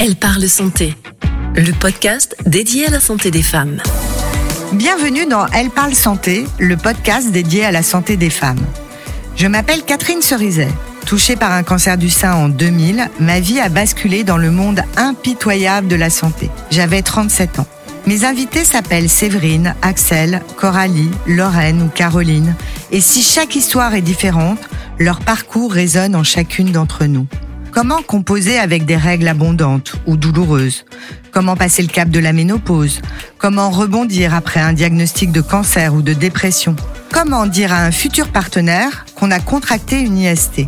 Elle parle santé, le podcast dédié à la santé des femmes. Bienvenue dans Elle parle santé, le podcast dédié à la santé des femmes. Je m'appelle Catherine Cerizet. Touchée par un cancer du sein en 2000, ma vie a basculé dans le monde impitoyable de la santé. J'avais 37 ans. Mes invités s'appellent Séverine, Axel, Coralie, Lorraine ou Caroline. Et si chaque histoire est différente, leur parcours résonne en chacune d'entre nous. Comment composer avec des règles abondantes ou douloureuses? Comment passer le cap de la ménopause? Comment rebondir après un diagnostic de cancer ou de dépression? Comment dire à un futur partenaire qu'on a contracté une IST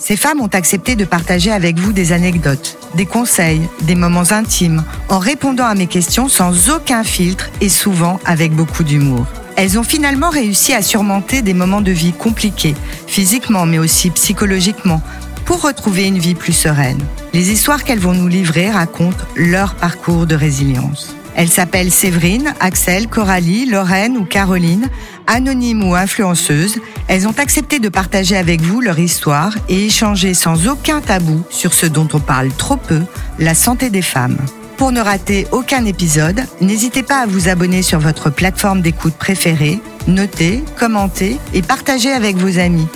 Ces femmes ont accepté de partager avec vous des anecdotes, des conseils, des moments intimes, en répondant à mes questions sans aucun filtre et souvent avec beaucoup d'humour. Elles ont finalement réussi à surmonter des moments de vie compliqués, physiquement mais aussi psychologiquement, pour retrouver une vie plus sereine. Les histoires qu'elles vont nous livrer racontent leur parcours de résilience. Elles s'appellent Séverine, Axel, Coralie, Lorraine ou Caroline, anonymes ou influenceuses. Elles ont accepté de partager avec vous leur histoire et échanger sans aucun tabou sur ce dont on parle trop peu, la santé des femmes. Pour ne rater aucun épisode, n'hésitez pas à vous abonner sur votre plateforme d'écoute préférée, noter, commenter et partager avec vos amis.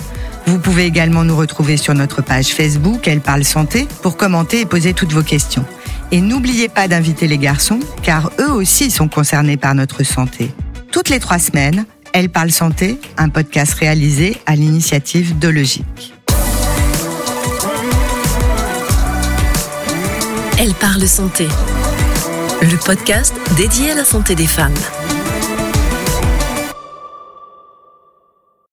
Vous pouvez également nous retrouver sur notre page Facebook Elle parle santé pour commenter et poser toutes vos questions. Et n'oubliez pas d'inviter les garçons car eux aussi sont concernés par notre santé. Toutes les trois semaines, Elle parle santé, un podcast réalisé à l'initiative de Logique. Elle parle santé, le podcast dédié à la santé des femmes.